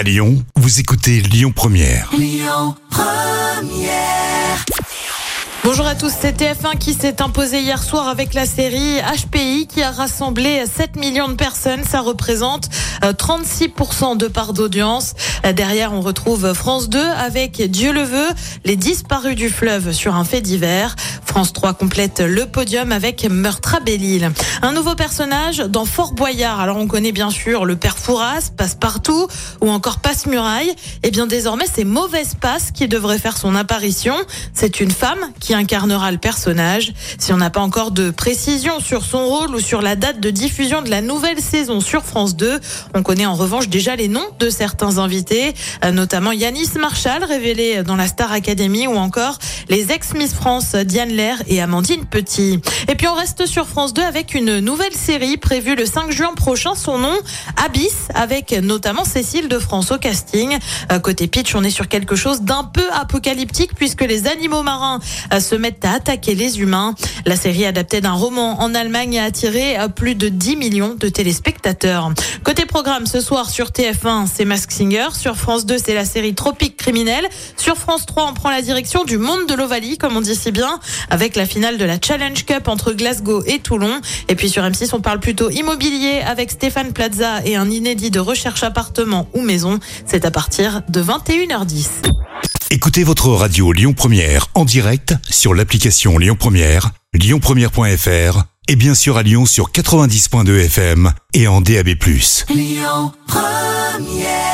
À Lyon, vous écoutez Lyon Première. Bonjour à tous, c'est TF1 qui s'est imposé hier soir avec la série HPI qui a rassemblé 7 millions de personnes. Ça représente euh, 36% de part d'audience. Euh, Derrière, on retrouve France 2 avec Dieu le veut, les disparus du fleuve sur un fait divers. France 3 complète le podium avec Meurtre à. Un nouveau personnage dans Fort Boyard. Alors on connaît bien sûr le père Fouras, Passe-Partout ou encore Passe-Muraille. Et bien désormais, c'est Mauvaise Passe qui devrait faire son apparition. C'est une femme qui incarnera le personnage. Si on n'a pas encore de précision sur son rôle ou sur la date de diffusion de la nouvelle saison sur France 2, on connaît en revanche déjà les noms de certains invités, notamment Yanis Marshall, révélé dans la Star Academy, ou encore les ex-Miss France Diane Et Amandine Petit. Et puis on reste sur France 2 avec une nouvelle série prévue le 5 juin prochain, son nom Abyss, avec notamment Cécile de France au casting. Euh, Côté pitch, on est sur quelque chose d'un peu apocalyptique puisque les animaux marins euh, se mettent à attaquer les humains. La série adaptée d'un roman en Allemagne a attiré euh, plus de 10 millions de téléspectateurs. Côté programme, ce soir sur TF1, c'est Mask Singer. Sur France 2, c'est la série Tropique criminel. Sur France 3, on prend la direction du monde de l'Ovalie, comme on dit si bien, avec la finale de la Challenge Cup entre Glasgow et Toulon. Et puis sur M6, on parle plutôt immobilier avec Stéphane Plaza et un inédit de recherche appartement ou maison. C'est à partir de 21h10. Écoutez votre radio Lyon Première en direct sur l'application Lyon Première, lyonpremière.fr et bien sûr à Lyon sur 90.2 FM et en DAB+. Lyon Première